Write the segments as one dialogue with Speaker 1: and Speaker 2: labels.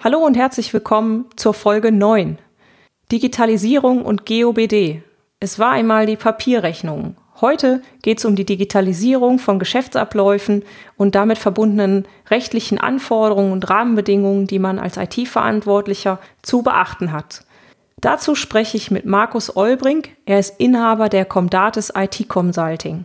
Speaker 1: Hallo und herzlich willkommen zur Folge 9. Digitalisierung und GOBD. Es war einmal die Papierrechnung. Heute geht es um die Digitalisierung von Geschäftsabläufen und damit verbundenen rechtlichen Anforderungen und Rahmenbedingungen, die man als IT-Verantwortlicher zu beachten hat. Dazu spreche ich mit Markus Olbrink. Er ist Inhaber der Comdatis IT Consulting.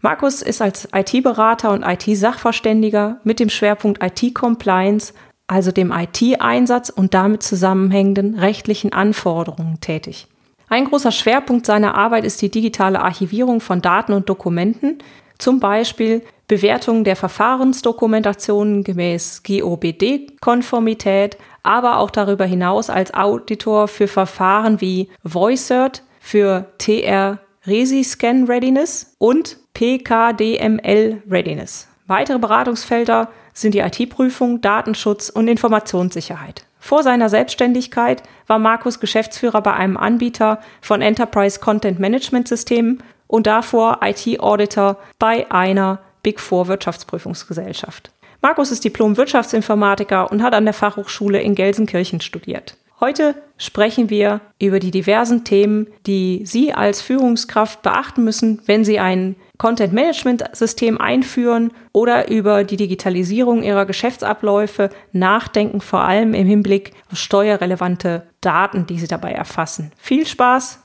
Speaker 1: Markus ist als IT-Berater und IT-Sachverständiger mit dem Schwerpunkt IT-Compliance, also dem IT-Einsatz und damit zusammenhängenden rechtlichen Anforderungen tätig. Ein großer Schwerpunkt seiner Arbeit ist die digitale Archivierung von Daten und Dokumenten, zum Beispiel Bewertung der Verfahrensdokumentationen gemäß GOBD-Konformität, aber auch darüber hinaus als Auditor für Verfahren wie VoiceCert, für TR Resi-Scan Readiness und PKDML Readiness. Weitere Beratungsfelder sind die IT-Prüfung, Datenschutz und Informationssicherheit. Vor seiner Selbstständigkeit war Markus Geschäftsführer bei einem Anbieter von Enterprise Content Management Systemen und davor IT-Auditor bei einer Big Four Wirtschaftsprüfungsgesellschaft. Markus ist Diplom-Wirtschaftsinformatiker und hat an der Fachhochschule in Gelsenkirchen studiert. Heute sprechen wir über die diversen Themen, die Sie als Führungskraft beachten müssen, wenn Sie ein Content-Management-System einführen oder über die Digitalisierung Ihrer Geschäftsabläufe nachdenken, vor allem im Hinblick auf steuerrelevante Daten, die Sie dabei erfassen. Viel Spaß!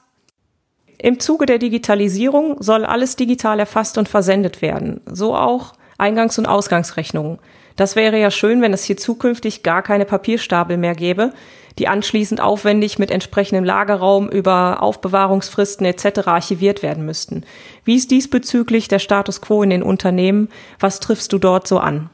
Speaker 1: Im Zuge der Digitalisierung soll alles digital erfasst und versendet werden, so auch Eingangs- und Ausgangsrechnungen. Das wäre ja schön, wenn es hier zukünftig gar keine Papierstapel mehr gäbe, die anschließend aufwendig mit entsprechendem Lagerraum über Aufbewahrungsfristen etc. archiviert werden müssten. Wie ist diesbezüglich der Status quo in den Unternehmen? Was triffst du dort so an?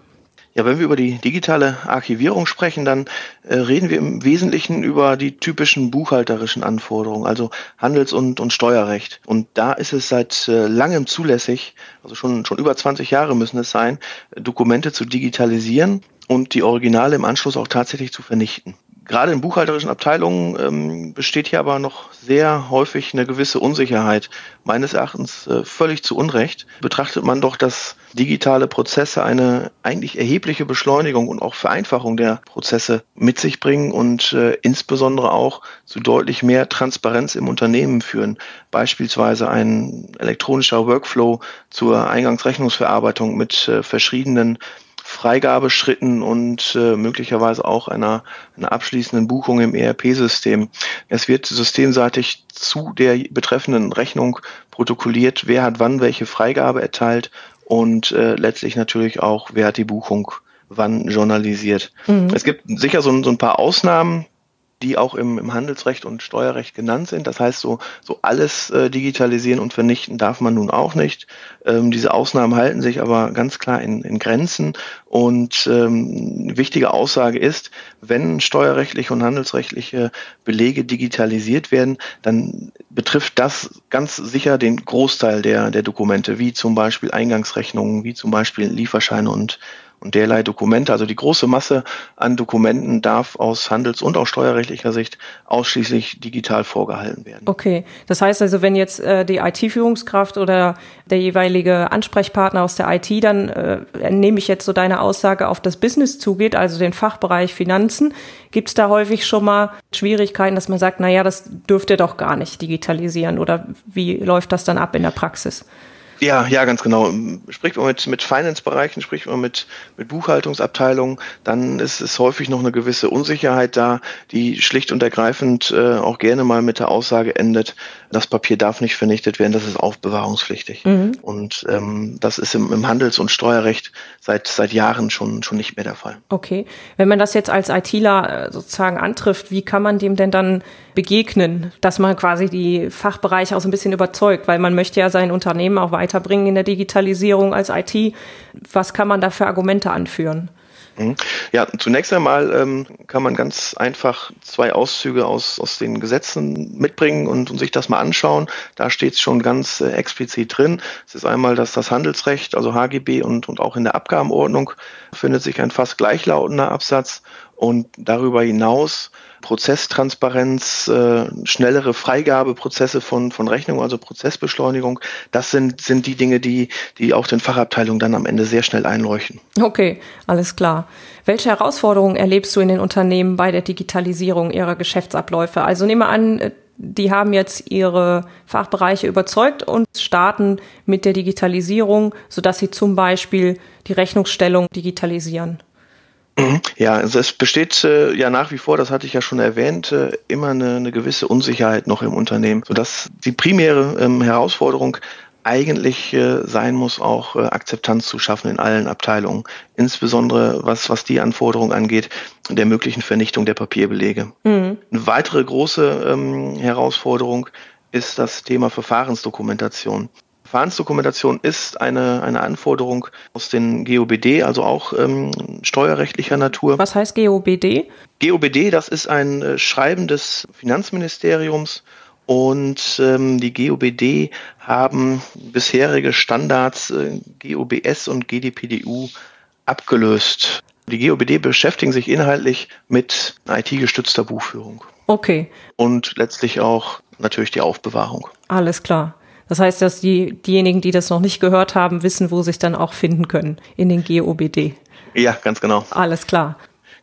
Speaker 2: Ja, wenn wir über die digitale Archivierung sprechen, dann äh, reden wir im Wesentlichen über die typischen buchhalterischen Anforderungen, also Handels- und, und Steuerrecht. Und da ist es seit äh, langem zulässig, also schon, schon über 20 Jahre müssen es sein, Dokumente zu digitalisieren und die Originale im Anschluss auch tatsächlich zu vernichten. Gerade in buchhalterischen Abteilungen ähm, besteht hier aber noch sehr häufig eine gewisse Unsicherheit. Meines Erachtens äh, völlig zu Unrecht betrachtet man doch, dass digitale Prozesse eine eigentlich erhebliche Beschleunigung und auch Vereinfachung der Prozesse mit sich bringen und äh, insbesondere auch zu deutlich mehr Transparenz im Unternehmen führen. Beispielsweise ein elektronischer Workflow zur Eingangsrechnungsverarbeitung mit äh, verschiedenen Freigabeschritten und äh, möglicherweise auch einer, einer abschließenden Buchung im ERP-System. Es wird systemseitig zu der betreffenden Rechnung protokolliert, wer hat wann welche Freigabe erteilt und äh, letztlich natürlich auch, wer hat die Buchung wann journalisiert. Mhm. Es gibt sicher so, so ein paar Ausnahmen, die auch im, im Handelsrecht und Steuerrecht genannt sind. Das heißt, so, so alles äh, digitalisieren und vernichten darf man nun auch nicht. Ähm, diese Ausnahmen halten sich aber ganz klar in, in Grenzen. Und ähm, wichtige Aussage ist, wenn steuerrechtliche und handelsrechtliche Belege digitalisiert werden, dann betrifft das ganz sicher den Großteil der, der Dokumente, wie zum Beispiel Eingangsrechnungen, wie zum Beispiel Lieferscheine und und derlei Dokumente, also die große Masse an Dokumenten darf aus handels- und auch steuerrechtlicher Sicht ausschließlich digital vorgehalten werden.
Speaker 1: Okay, das heißt also, wenn jetzt äh, die IT-Führungskraft oder der jeweilige Ansprechpartner aus der IT dann, äh, nehme ich jetzt so deine Aussage, auf das Business zugeht, also den Fachbereich Finanzen, gibt es da häufig schon mal Schwierigkeiten, dass man sagt, na ja, das dürft ihr doch gar nicht digitalisieren oder wie läuft das dann ab in der Praxis?
Speaker 2: Ja, ja, ganz genau. Spricht man mit, mit Finance-Bereichen, spricht man mit, mit Buchhaltungsabteilungen, dann ist es häufig noch eine gewisse Unsicherheit da, die schlicht und ergreifend äh, auch gerne mal mit der Aussage endet, das Papier darf nicht vernichtet werden, das ist aufbewahrungspflichtig. Mhm. Und ähm, das ist im, im Handels- und Steuerrecht seit, seit Jahren schon, schon nicht mehr der Fall.
Speaker 1: Okay. Wenn man das jetzt als ITler äh, sozusagen antrifft, wie kann man dem denn dann begegnen, dass man quasi die Fachbereiche auch so ein bisschen überzeugt, weil man möchte ja sein Unternehmen auch weiter weiterbringen in der Digitalisierung als IT? Was kann man da für Argumente anführen?
Speaker 2: Mhm. Ja, zunächst einmal ähm, kann man ganz einfach zwei Auszüge aus, aus den Gesetzen mitbringen und, und sich das mal anschauen. Da steht es schon ganz äh, explizit drin. Es ist einmal das, das Handelsrecht, also HGB und, und auch in der Abgabenordnung findet sich ein fast gleichlautender Absatz. Und darüber hinaus Prozesstransparenz, äh, schnellere Freigabeprozesse von, von Rechnungen, also Prozessbeschleunigung, das sind, sind die Dinge, die, die auch den Fachabteilungen dann am Ende sehr schnell einleuchten.
Speaker 1: Okay, alles klar. Welche Herausforderungen erlebst du in den Unternehmen bei der Digitalisierung ihrer Geschäftsabläufe? Also nehme an, äh, die haben jetzt ihre Fachbereiche überzeugt und starten mit der Digitalisierung, sodass sie zum Beispiel die Rechnungsstellung digitalisieren.
Speaker 2: Mhm. Ja, also es besteht äh, ja nach wie vor, das hatte ich ja schon erwähnt, äh, immer eine, eine, gewisse Unsicherheit noch im Unternehmen, sodass die primäre ähm, Herausforderung eigentlich äh, sein muss, auch äh, Akzeptanz zu schaffen in allen Abteilungen, insbesondere was, was die Anforderungen angeht, der möglichen Vernichtung der Papierbelege. Mhm. Eine weitere große ähm, Herausforderung ist das Thema Verfahrensdokumentation. Verfahrensdokumentation ist eine, eine Anforderung aus den GOBD, also auch ähm, steuerrechtlicher Natur.
Speaker 1: Was heißt GOBD?
Speaker 2: GOBD, das ist ein äh, Schreiben des Finanzministeriums und ähm, die GOBD haben bisherige Standards äh, GOBS und GDPDU abgelöst. Die GOBD beschäftigen sich inhaltlich mit IT-gestützter Buchführung.
Speaker 1: Okay.
Speaker 2: Und letztlich auch natürlich die Aufbewahrung.
Speaker 1: Alles klar. Das heißt, dass die, diejenigen, die das noch nicht gehört haben, wissen, wo sich dann auch finden können in den GOBD.
Speaker 2: Ja, ganz genau.
Speaker 1: Alles klar.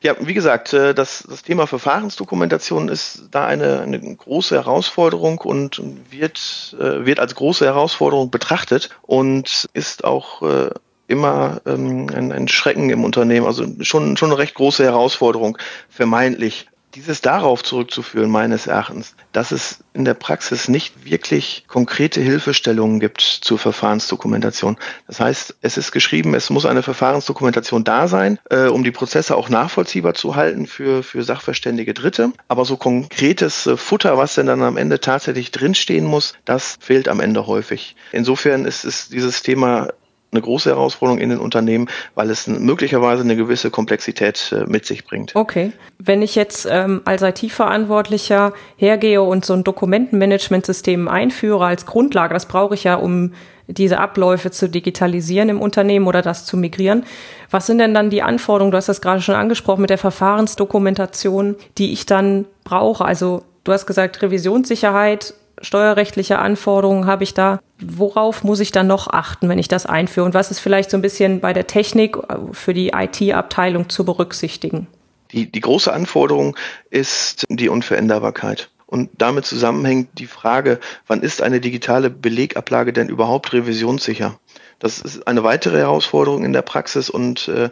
Speaker 2: Ja, wie gesagt, äh, das, das Thema Verfahrensdokumentation ist da eine, eine große Herausforderung und wird, äh, wird als große Herausforderung betrachtet und ist auch äh, immer ähm, ein, ein Schrecken im Unternehmen, also schon, schon eine recht große Herausforderung, vermeintlich dieses darauf zurückzuführen, meines Erachtens, dass es in der Praxis nicht wirklich konkrete Hilfestellungen gibt zur Verfahrensdokumentation. Das heißt, es ist geschrieben, es muss eine Verfahrensdokumentation da sein, äh, um die Prozesse auch nachvollziehbar zu halten für, für sachverständige Dritte. Aber so konkretes äh, Futter, was denn dann am Ende tatsächlich drinstehen muss, das fehlt am Ende häufig. Insofern ist, ist dieses Thema eine große Herausforderung in den Unternehmen, weil es möglicherweise eine gewisse Komplexität äh, mit sich bringt.
Speaker 1: Okay. Wenn ich jetzt ähm, als IT-Verantwortlicher hergehe und so ein Dokumentenmanagementsystem einführe als Grundlage, das brauche ich ja, um diese Abläufe zu digitalisieren im Unternehmen oder das zu migrieren. Was sind denn dann die Anforderungen? Du hast das gerade schon angesprochen mit der Verfahrensdokumentation, die ich dann brauche. Also du hast gesagt, Revisionssicherheit steuerrechtliche Anforderungen habe ich da? Worauf muss ich dann noch achten, wenn ich das einführe? Und was ist vielleicht so ein bisschen bei der Technik äh, für die IT-Abteilung zu berücksichtigen?
Speaker 2: Die, die große Anforderung ist die Unveränderbarkeit. Und damit zusammenhängt die Frage, wann ist eine digitale Belegablage denn überhaupt revisionssicher? Das ist eine weitere Herausforderung in der Praxis und äh,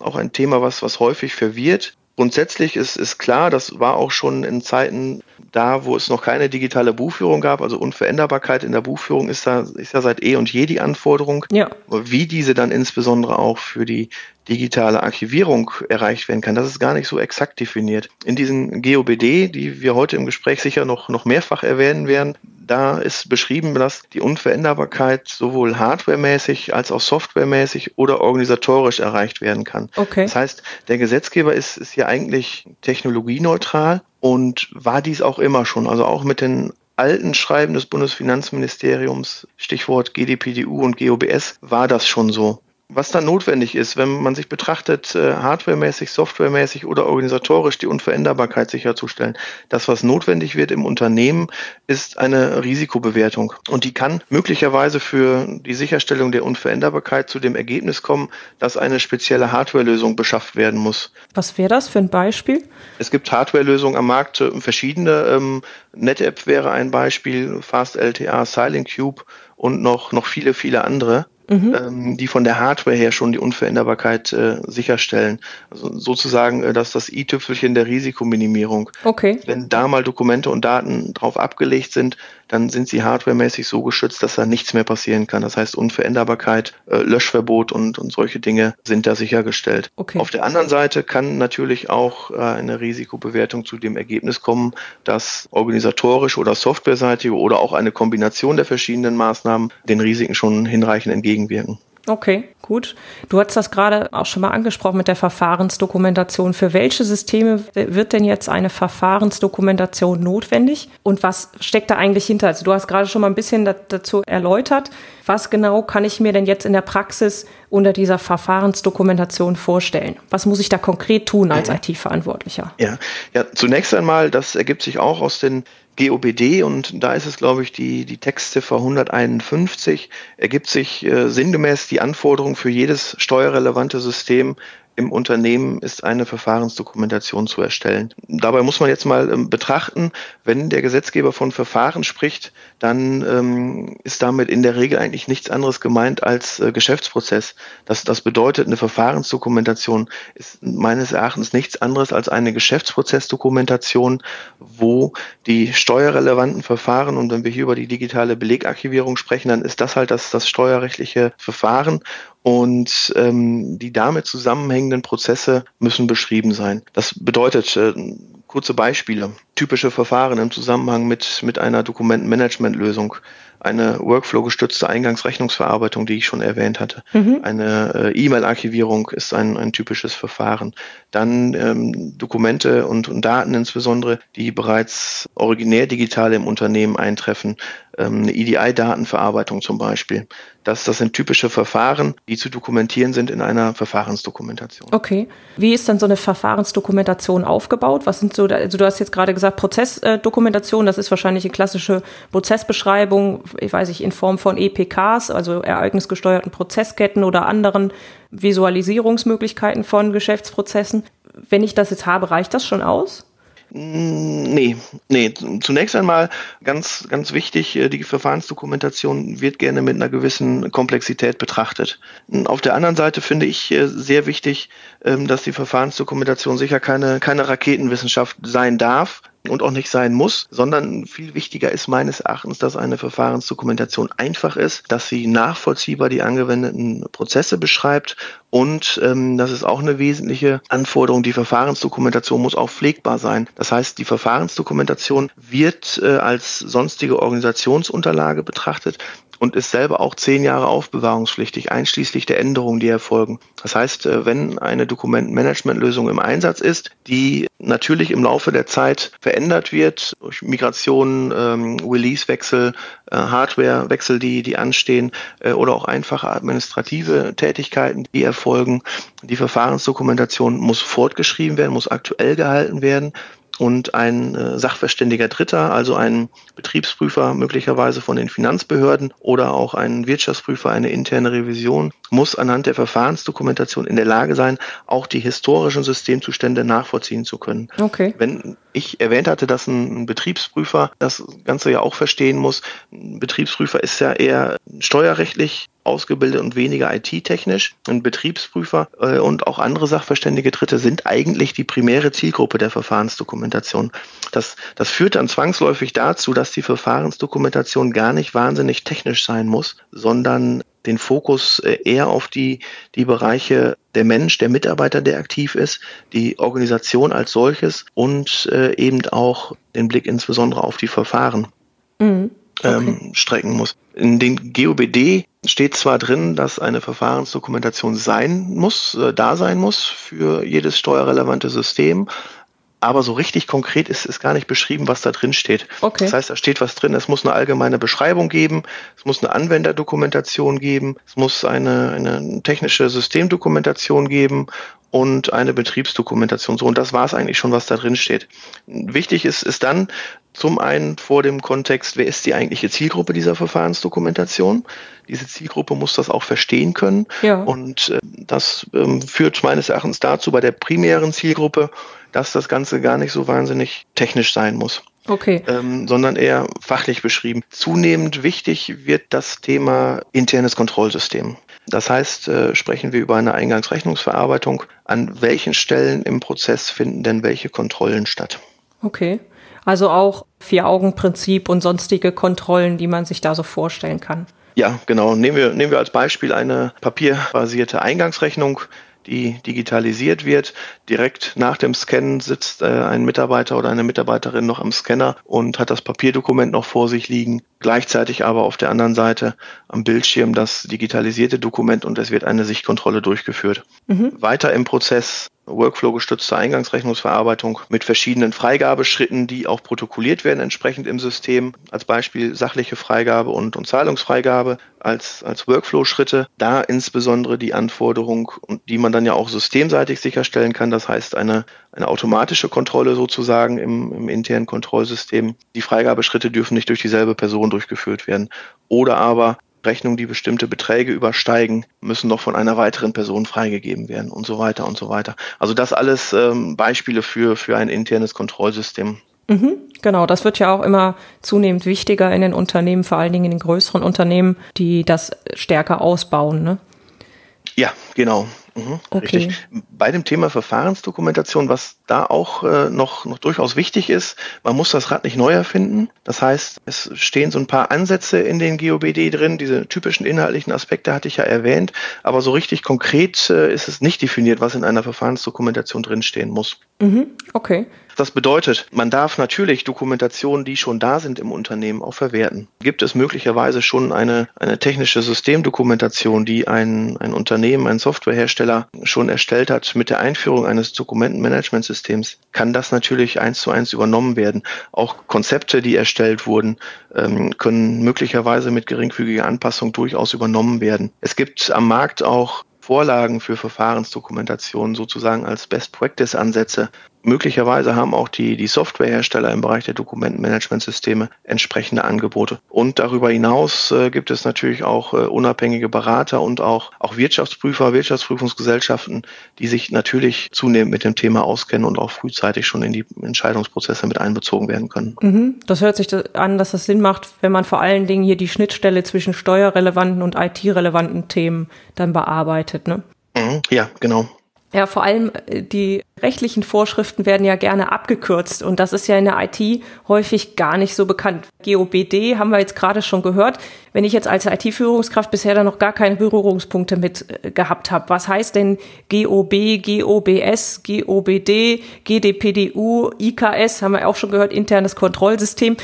Speaker 2: auch ein Thema, was, was häufig verwirrt. Grundsätzlich ist, ist klar, das war auch schon in Zeiten da, wo es noch keine digitale Buchführung gab, also Unveränderbarkeit in der Buchführung ist da ist ja seit eh und je die Anforderung. Ja. Wie diese dann insbesondere auch für die digitale Archivierung erreicht werden kann, das ist gar nicht so exakt definiert. In diesen GOBD, die wir heute im Gespräch sicher noch, noch mehrfach erwähnen werden, da ist beschrieben, dass die Unveränderbarkeit sowohl hardwaremäßig als auch softwaremäßig oder organisatorisch erreicht werden kann. Okay. Das heißt, der Gesetzgeber ist, ist hier eigentlich technologieneutral und war dies auch immer schon. Also auch mit den alten Schreiben des Bundesfinanzministeriums, Stichwort GDPDU und GOBS, war das schon so. Was dann notwendig ist, wenn man sich betrachtet, äh, hardwaremäßig, softwaremäßig oder organisatorisch die Unveränderbarkeit sicherzustellen. Das, was notwendig wird im Unternehmen, ist eine Risikobewertung. Und die kann möglicherweise für die Sicherstellung der Unveränderbarkeit zu dem Ergebnis kommen, dass eine spezielle Hardwarelösung beschafft werden muss.
Speaker 1: Was wäre das für ein Beispiel?
Speaker 2: Es gibt Hardwarelösungen am Markt, äh, verschiedene. Ähm, NetApp wäre ein Beispiel, Fast LTA, Silent Cube und noch, noch viele, viele andere. Mhm. ähm, die von der Hardware her schon die Unveränderbarkeit äh, sicherstellen. Also sozusagen äh, dass das i-Tüpfelchen der Risikominimierung.
Speaker 1: Okay.
Speaker 2: Wenn da mal Dokumente und Daten drauf abgelegt sind, dann sind sie hardwaremäßig so geschützt, dass da nichts mehr passieren kann. Das heißt, Unveränderbarkeit, äh, Löschverbot und, und solche Dinge sind da sichergestellt.
Speaker 1: Okay.
Speaker 2: Auf der anderen Seite kann natürlich auch äh, eine Risikobewertung zu dem Ergebnis kommen, dass organisatorisch oder softwareseitige oder auch eine Kombination der verschiedenen Maßnahmen den Risiken schon hinreichend entgegenwirken.
Speaker 1: Okay, gut. Du hast das gerade auch schon mal angesprochen mit der Verfahrensdokumentation. Für welche Systeme wird denn jetzt eine Verfahrensdokumentation notwendig? Und was steckt da eigentlich hinter? Also du hast gerade schon mal ein bisschen dazu erläutert. Was genau kann ich mir denn jetzt in der Praxis unter dieser Verfahrensdokumentation vorstellen? Was muss ich da konkret tun als IT-Verantwortlicher?
Speaker 2: Ja, ja, zunächst einmal, das ergibt sich auch aus den GOBD und da ist es, glaube ich, die, die Textziffer 151, ergibt sich äh, sinngemäß die Anforderung für jedes steuerrelevante System im Unternehmen ist eine Verfahrensdokumentation zu erstellen. Dabei muss man jetzt mal ähm, betrachten, wenn der Gesetzgeber von Verfahren spricht, dann ähm, ist damit in der Regel eigentlich nichts anderes gemeint als äh, Geschäftsprozess. Das, das bedeutet, eine Verfahrensdokumentation ist meines Erachtens nichts anderes als eine Geschäftsprozessdokumentation, wo die steuerrelevanten Verfahren, und wenn wir hier über die digitale Belegarchivierung sprechen, dann ist das halt das, das steuerrechtliche Verfahren und ähm, die damit zusammenhängenden Prozesse müssen beschrieben sein. Das bedeutet, äh, kurze Beispiele, typische Verfahren im Zusammenhang mit, mit einer Dokumentenmanagementlösung eine Workflow-gestützte Eingangsrechnungsverarbeitung, die ich schon erwähnt hatte. Mhm. Eine äh, E-Mail-Archivierung ist ein, ein typisches Verfahren. Dann ähm, Dokumente und, und Daten insbesondere, die bereits originär digital im Unternehmen eintreffen. Ähm, eine EDI-Datenverarbeitung zum Beispiel. Das, das sind typische Verfahren, die zu dokumentieren sind in einer Verfahrensdokumentation.
Speaker 1: Okay. Wie ist dann so eine Verfahrensdokumentation aufgebaut? Was sind so, also du hast jetzt gerade gesagt Prozessdokumentation, das ist wahrscheinlich eine klassische Prozessbeschreibung, ich weiß nicht, in Form von EPKs, also ereignisgesteuerten Prozessketten oder anderen Visualisierungsmöglichkeiten von Geschäftsprozessen. Wenn ich das jetzt habe, reicht das schon aus?
Speaker 2: Nee, nee. Zunächst einmal ganz, ganz wichtig, äh, die Verfahrensdokumentation wird gerne mit einer gewissen Komplexität betrachtet. Auf der anderen Seite finde ich äh, sehr wichtig, ähm, dass die Verfahrensdokumentation sicher keine, keine Raketenwissenschaft sein darf, und auch nicht sein muss, sondern viel wichtiger ist meines Erachtens, dass eine Verfahrensdokumentation einfach ist, dass sie nachvollziehbar die angewendeten Prozesse beschreibt und ähm, das ist auch eine wesentliche Anforderung. Die Verfahrensdokumentation muss auch pflegbar sein. Das heißt, die Verfahrensdokumentation wird äh, als sonstige Organisationsunterlage betrachtet und ist selber auch zehn Jahre aufbewahrungspflichtig, einschließlich der Änderungen, die erfolgen. Das heißt, äh, wenn eine Dokumentenmanagementlösung im Einsatz ist, die natürlich im Laufe der Zeit verändert wird durch Migrationen, ähm, Release-Wechsel, äh, Hardware-Wechsel, die, die anstehen äh, oder auch einfache administrative Tätigkeiten, die erfolgen. Die Verfahrensdokumentation muss fortgeschrieben werden, muss aktuell gehalten werden und ein äh, sachverständiger Dritter, also ein Betriebsprüfer möglicherweise von den Finanzbehörden oder auch ein Wirtschaftsprüfer, eine interne Revision, muss anhand der Verfahrensdokumentation in der Lage sein, auch die historischen Systemzustände nachvollziehen zu können.
Speaker 1: Okay.
Speaker 2: Wenn ich erwähnt hatte, dass ein Betriebsprüfer das Ganze ja auch verstehen muss, ein Betriebsprüfer ist ja eher steuerrechtlich ausgebildet und weniger IT-technisch. Ein Betriebsprüfer äh, und auch andere sachverständige Dritte sind eigentlich die primäre Zielgruppe der Verfahrensdokumentation. Das, das führt dann zwangsläufig dazu, dass die Verfahrensdokumentation gar nicht wahnsinnig technisch sein muss, sondern den Fokus äh, eher auf die, die Bereiche der Mensch, der Mitarbeiter, der aktiv ist, die Organisation als solches und äh, eben auch den Blick insbesondere auf die Verfahren. Mhm. Ähm, okay. strecken muss. In den GOBD steht zwar drin, dass eine Verfahrensdokumentation sein muss, äh, da sein muss für jedes steuerrelevante System, aber so richtig konkret ist, ist gar nicht beschrieben, was da drin steht. Okay. Das heißt, da steht was drin, es muss eine allgemeine Beschreibung geben, es muss eine Anwenderdokumentation geben, es muss eine, eine technische Systemdokumentation geben und eine Betriebsdokumentation. So, und das war es eigentlich schon, was da drin steht. Wichtig ist, ist dann, Zum einen vor dem Kontext, wer ist die eigentliche Zielgruppe dieser Verfahrensdokumentation? Diese Zielgruppe muss das auch verstehen können. Ja. Und äh, das ähm, führt meines Erachtens dazu bei der primären Zielgruppe, dass das Ganze gar nicht so wahnsinnig technisch sein muss.
Speaker 1: Okay.
Speaker 2: Ähm, sondern eher fachlich beschrieben. Zunehmend wichtig wird das Thema internes Kontrollsystem. Das heißt, äh, sprechen wir über eine Eingangsrechnungsverarbeitung. An welchen Stellen im Prozess finden denn welche Kontrollen statt?
Speaker 1: Okay. Also auch Vier-Augen-Prinzip und sonstige Kontrollen, die man sich da so vorstellen kann.
Speaker 2: Ja, genau. Nehmen wir, nehmen wir als Beispiel eine papierbasierte Eingangsrechnung die digitalisiert wird. Direkt nach dem Scannen sitzt äh, ein Mitarbeiter oder eine Mitarbeiterin noch am Scanner und hat das Papierdokument noch vor sich liegen. Gleichzeitig aber auf der anderen Seite am Bildschirm das digitalisierte Dokument und es wird eine Sichtkontrolle durchgeführt. Mhm. Weiter im Prozess Workflow-gestützte Eingangsrechnungsverarbeitung mit verschiedenen Freigabeschritten, die auch protokolliert werden entsprechend im System. Als Beispiel sachliche Freigabe und, und Zahlungsfreigabe als, als Workflow-Schritte. Da insbesondere die Anforderung, die man dann ja auch systemseitig sicherstellen kann. Das heißt eine, eine automatische Kontrolle sozusagen im, im internen Kontrollsystem. Die Freigabeschritte dürfen nicht durch dieselbe Person durchgeführt werden. Oder aber Rechnungen, die bestimmte Beträge übersteigen, müssen noch von einer weiteren Person freigegeben werden und so weiter und so weiter. Also das alles ähm, Beispiele für, für ein internes Kontrollsystem.
Speaker 1: Mhm, genau, das wird ja auch immer zunehmend wichtiger in den Unternehmen, vor allen Dingen in den größeren Unternehmen, die das stärker ausbauen. Ne?
Speaker 2: Ja, genau. Mhm, okay. Richtig. Bei dem Thema Verfahrensdokumentation, was da auch äh, noch, noch durchaus wichtig ist, man muss das Rad nicht neu erfinden. Das heißt, es stehen so ein paar Ansätze in den GOBD drin. Diese typischen inhaltlichen Aspekte hatte ich ja erwähnt, aber so richtig konkret äh, ist es nicht definiert, was in einer Verfahrensdokumentation drinstehen muss.
Speaker 1: Mhm, okay.
Speaker 2: Das bedeutet, man darf natürlich Dokumentationen, die schon da sind im Unternehmen, auch verwerten. Gibt es möglicherweise schon eine, eine technische Systemdokumentation, die ein, ein Unternehmen, ein Softwarehersteller schon erstellt hat mit der Einführung eines Dokumentenmanagementsystems, kann das natürlich eins zu eins übernommen werden. Auch Konzepte, die erstellt wurden, ähm, können möglicherweise mit geringfügiger Anpassung durchaus übernommen werden. Es gibt am Markt auch Vorlagen für Verfahrensdokumentation sozusagen als Best Practice Ansätze, Möglicherweise haben auch die, die Softwarehersteller im Bereich der Dokumentenmanagementsysteme entsprechende Angebote. Und darüber hinaus äh, gibt es natürlich auch äh, unabhängige Berater und auch, auch Wirtschaftsprüfer, Wirtschaftsprüfungsgesellschaften, die sich natürlich zunehmend mit dem Thema auskennen und auch frühzeitig schon in die Entscheidungsprozesse mit einbezogen werden können.
Speaker 1: Mhm. Das hört sich an, dass das Sinn macht, wenn man vor allen Dingen hier die Schnittstelle zwischen steuerrelevanten und IT-relevanten Themen dann bearbeitet. Ne?
Speaker 2: Mhm. Ja, genau.
Speaker 1: Ja, vor allem äh, die rechtlichen Vorschriften werden ja gerne abgekürzt und das ist ja in der IT häufig gar nicht so bekannt. GOBD haben wir jetzt gerade schon gehört. Wenn ich jetzt als IT-Führungskraft bisher da noch gar keine Berührungspunkte mit äh, gehabt habe, was heißt denn GOB, GOBS, GOBD, GDPDU, IKS, haben wir auch schon gehört, internes Kontrollsystem.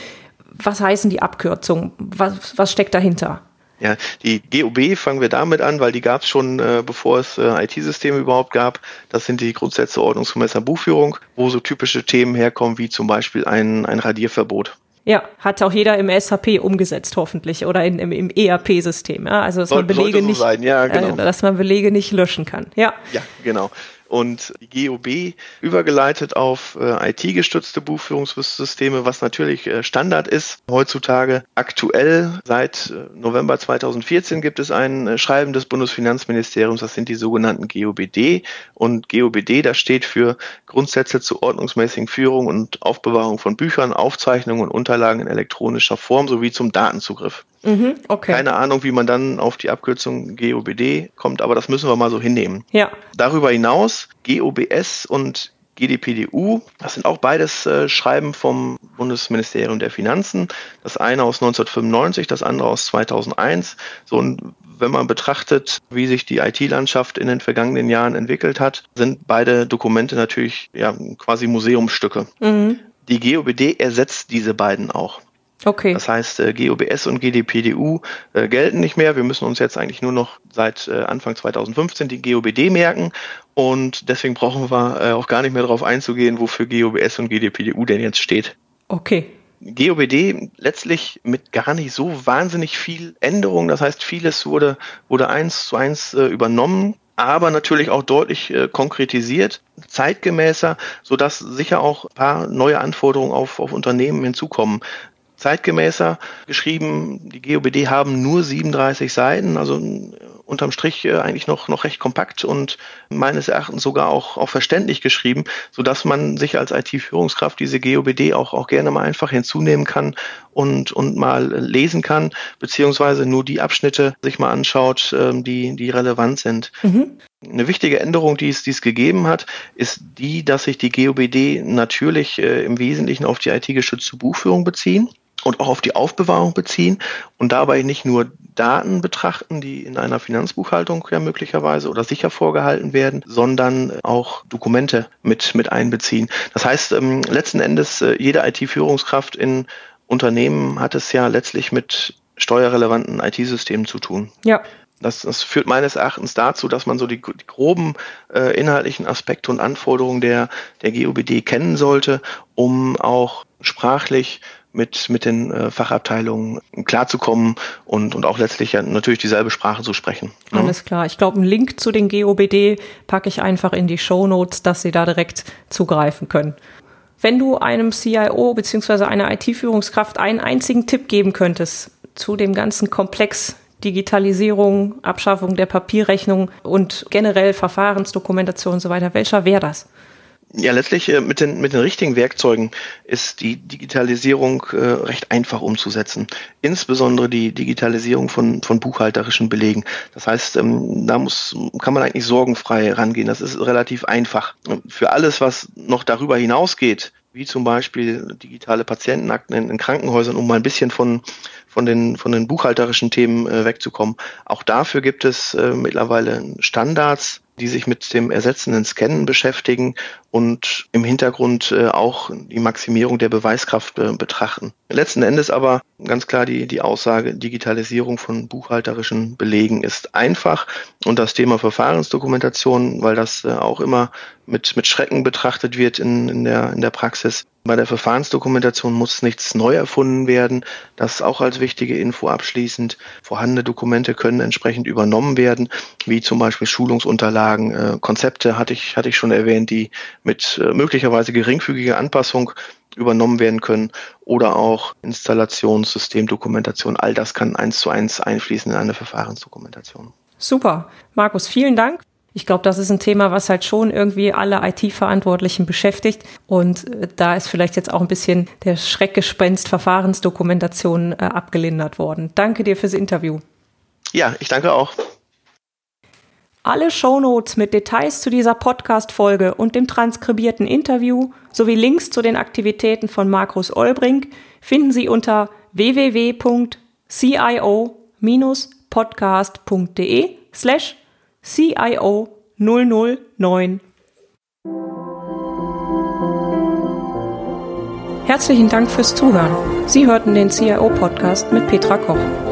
Speaker 1: Was heißen die Abkürzungen? Was, was steckt dahinter?
Speaker 2: Ja, die GOB fangen wir damit an, weil die gab es schon, äh, bevor es äh, IT-Systeme überhaupt gab. Das sind die Grundsätze ordnungsgemäßer Buchführung, wo so typische Themen herkommen, wie zum Beispiel ein, ein Radierverbot.
Speaker 1: Ja, hat auch jeder im SAP umgesetzt hoffentlich oder in, im, im ERP-System. Ja? Also dass man Belege so nicht, ja, genau. äh, dass man Belege nicht löschen kann. Ja,
Speaker 2: ja, genau und die GOB übergeleitet auf äh, IT-gestützte Buchführungssysteme, was natürlich äh, Standard ist heutzutage. Aktuell seit äh, November 2014 gibt es ein äh, Schreiben des Bundesfinanzministeriums, das sind die sogenannten GOBD und GOBD, das steht für Grundsätze zur ordnungsmäßigen Führung und Aufbewahrung von Büchern, Aufzeichnungen und Unterlagen in elektronischer Form sowie zum Datenzugriff. Mhm, okay. Keine Ahnung, wie man dann auf die Abkürzung GOBD kommt, aber das müssen wir mal so hinnehmen.
Speaker 1: Ja.
Speaker 2: Darüber hinaus GOBS und GDPDU, das sind auch beides äh, Schreiben vom Bundesministerium der Finanzen. Das eine aus 1995, das andere aus 2001. So, und wenn man betrachtet, wie sich die IT-Landschaft in den vergangenen Jahren entwickelt hat, sind beide Dokumente natürlich ja, quasi Museumsstücke. Mhm. Die GOBD ersetzt diese beiden auch.
Speaker 1: Okay.
Speaker 2: Das heißt, äh, GOBS und GDPDU äh, gelten nicht mehr. Wir müssen uns jetzt eigentlich nur noch seit äh, Anfang 2015 die GOBD merken und deswegen brauchen wir äh, auch gar nicht mehr darauf einzugehen, wofür GOBS und GDPDU denn jetzt steht.
Speaker 1: Okay.
Speaker 2: GOBD letztlich mit gar nicht so wahnsinnig viel Änderung. Das heißt, vieles wurde, wurde eins zu eins äh, übernommen aber natürlich auch deutlich äh, konkretisiert, zeitgemäßer, sodass sicher auch ein paar neue Anforderungen auf, auf Unternehmen hinzukommen zeitgemäßer geschrieben. Die GOBD haben nur 37 Seiten, also unterm Strich äh, eigentlich noch, noch recht kompakt und meines Erachtens sogar auch, auch verständlich geschrieben, sodass man sich als IT-Führungskraft diese GOBD auch, auch gerne mal einfach hinzunehmen kann und, und mal lesen kann, beziehungsweise nur die Abschnitte sich mal anschaut, ähm, die, die relevant sind. Mhm. Eine wichtige Änderung, die es, die es gegeben hat, ist die, dass sich die GOBD natürlich äh, im Wesentlichen auf die IT-gestützte Buchführung beziehen und auch auf die Aufbewahrung beziehen und dabei nicht nur Daten betrachten, die in einer Finanzbuchhaltung ja möglicherweise oder sicher vorgehalten werden, sondern auch Dokumente mit, mit einbeziehen. Das heißt, ähm, letzten Endes, äh, jede IT-Führungskraft in Unternehmen hat es ja letztlich mit steuerrelevanten IT-Systemen zu tun. Ja. Das, das führt meines Erachtens dazu, dass man so die, die groben äh, inhaltlichen Aspekte und Anforderungen der, der GOBD kennen sollte, um auch sprachlich mit, mit den äh, Fachabteilungen klarzukommen und, und auch letztlich ja natürlich dieselbe Sprache zu sprechen.
Speaker 1: Ne? Alles klar. Ich glaube, einen Link zu den GOBD packe ich einfach in die Show Notes, dass Sie da direkt zugreifen können. Wenn du einem CIO bzw. einer IT-Führungskraft einen einzigen Tipp geben könntest zu dem ganzen Komplex Digitalisierung, Abschaffung der Papierrechnung und generell Verfahrensdokumentation und so weiter, welcher wäre das?
Speaker 2: Ja, letztlich äh, mit, den, mit den richtigen Werkzeugen ist die Digitalisierung äh, recht einfach umzusetzen. Insbesondere die Digitalisierung von, von buchhalterischen Belegen. Das heißt, ähm, da muss, kann man eigentlich sorgenfrei rangehen. Das ist relativ einfach. Für alles, was noch darüber hinausgeht, wie zum Beispiel digitale Patientenakten in, in Krankenhäusern, um mal ein bisschen von, von, den, von den buchhalterischen Themen äh, wegzukommen. Auch dafür gibt es äh, mittlerweile Standards, die sich mit dem ersetzenden Scannen beschäftigen und im Hintergrund äh, auch die Maximierung der Beweiskraft äh, betrachten. Letzten Endes aber ganz klar die, die Aussage, Digitalisierung von buchhalterischen Belegen ist einfach und das Thema Verfahrensdokumentation, weil das äh, auch immer mit, mit Schrecken betrachtet wird in, in, der, in der Praxis. Bei der Verfahrensdokumentation muss nichts neu erfunden werden. Das auch als wichtige Info abschließend. Vorhandene Dokumente können entsprechend übernommen werden, wie zum Beispiel Schulungsunterlagen, äh, Konzepte hatte ich, hatte ich schon erwähnt, die mit äh, möglicherweise geringfügiger Anpassung übernommen werden können oder auch Installationssystemdokumentation. All das kann eins zu eins einfließen in eine Verfahrensdokumentation.
Speaker 1: Super. Markus, vielen Dank. Ich glaube, das ist ein Thema, was halt schon irgendwie alle IT-Verantwortlichen beschäftigt. Und äh, da ist vielleicht jetzt auch ein bisschen der Schreckgespenst Verfahrensdokumentation äh, abgelindert worden. Danke dir fürs Interview.
Speaker 2: Ja, ich danke auch.
Speaker 1: Alle Shownotes mit Details zu dieser Podcast-Folge und dem transkribierten Interview sowie Links zu den Aktivitäten von Markus Olbrink finden Sie unter www.cio-podcast.de slash CIO 009. Herzlichen Dank fürs Zuhören. Sie hörten den CIO-Podcast mit Petra Koch.